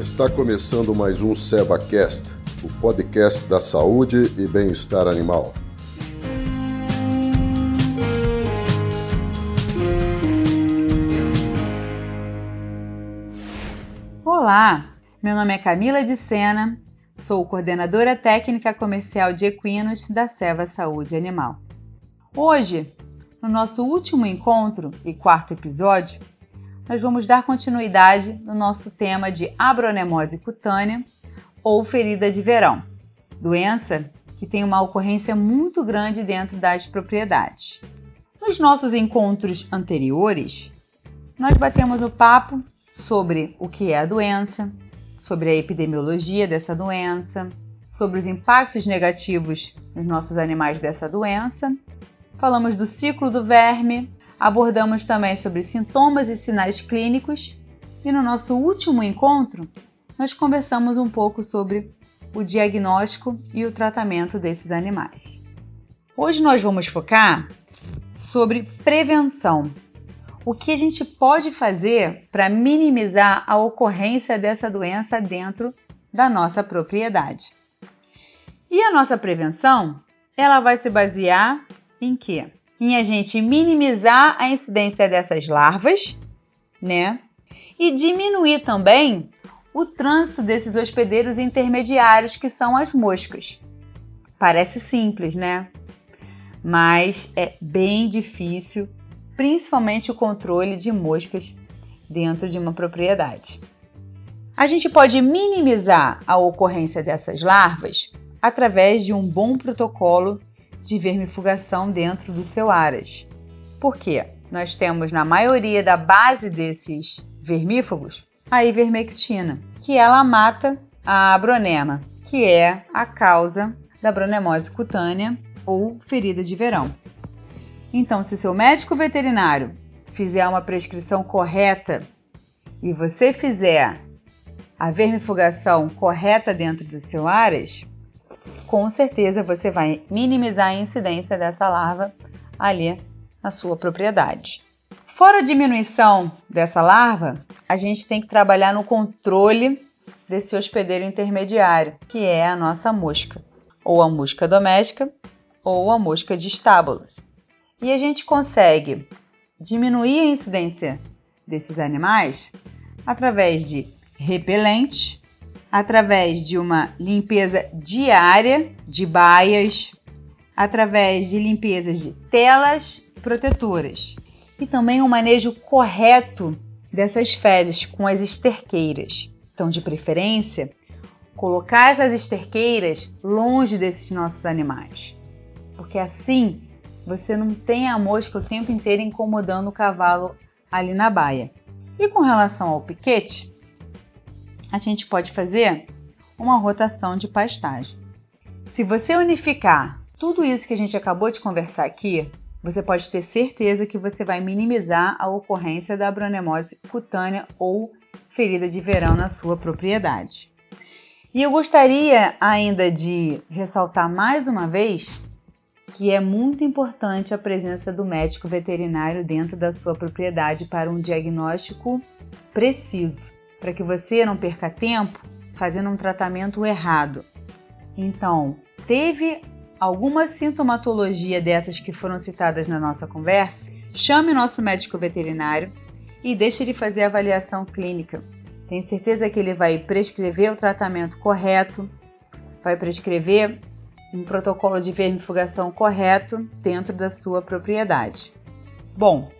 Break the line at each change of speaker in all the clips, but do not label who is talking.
Está começando mais um SevaCast, o podcast da saúde e bem-estar animal.
Olá, meu nome é Camila de Sena, sou coordenadora técnica comercial de equinos da Seva Saúde Animal. Hoje, no nosso último encontro e quarto episódio, nós vamos dar continuidade no nosso tema de abronemose cutânea ou ferida de verão, doença que tem uma ocorrência muito grande dentro das propriedades. Nos nossos encontros anteriores, nós batemos o papo sobre o que é a doença, sobre a epidemiologia dessa doença, sobre os impactos negativos nos nossos animais dessa doença. Falamos do ciclo do verme, abordamos também sobre sintomas e sinais clínicos e no nosso último encontro nós conversamos um pouco sobre o diagnóstico e o tratamento desses animais. Hoje nós vamos focar sobre prevenção, o que a gente pode fazer para minimizar a ocorrência dessa doença dentro da nossa propriedade. E a nossa prevenção, ela vai se basear em quê? Em a gente minimizar a incidência dessas larvas, né? E diminuir também o trânsito desses hospedeiros intermediários que são as moscas. Parece simples, né? Mas é bem difícil principalmente o controle de moscas dentro de uma propriedade. A gente pode minimizar a ocorrência dessas larvas através de um bom protocolo de vermifugação dentro do seu aras. Por quê? Nós temos na maioria da base desses vermífugos a ivermectina, que ela mata a abronema, que é a causa da bronemose cutânea ou ferida de verão. Então, se seu médico veterinário fizer uma prescrição correta e você fizer a vermifugação correta dentro do seu aras, com certeza você vai minimizar a incidência dessa larva ali na sua propriedade. Fora a diminuição dessa larva, a gente tem que trabalhar no controle desse hospedeiro intermediário, que é a nossa mosca, ou a mosca doméstica, ou a mosca de estábulos e a gente consegue diminuir a incidência desses animais através de repelente, através de uma limpeza diária de baias, através de limpezas de telas protetoras e também um manejo correto dessas fezes com as esterqueiras. Então, de preferência, colocar essas esterqueiras longe desses nossos animais, porque assim você não tem a mosca o tempo inteiro incomodando o cavalo ali na baia. E com relação ao piquete, a gente pode fazer uma rotação de pastagem. Se você unificar tudo isso que a gente acabou de conversar aqui, você pode ter certeza que você vai minimizar a ocorrência da abronemose cutânea ou ferida de verão na sua propriedade. E eu gostaria ainda de ressaltar mais uma vez que é muito importante a presença do médico veterinário dentro da sua propriedade para um diagnóstico preciso, para que você não perca tempo fazendo um tratamento errado. Então, teve alguma sintomatologia dessas que foram citadas na nossa conversa? Chame o nosso médico veterinário e deixe ele fazer a avaliação clínica. Tenho certeza que ele vai prescrever o tratamento correto, vai prescrever um protocolo de vermifugação correto dentro da sua propriedade. Bom,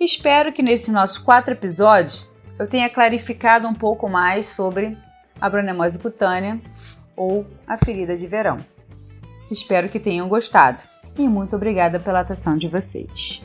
espero que nesses nossos quatro episódios eu tenha clarificado um pouco mais sobre a bronemose cutânea ou a ferida de verão. Espero que tenham gostado e muito obrigada pela atenção de vocês.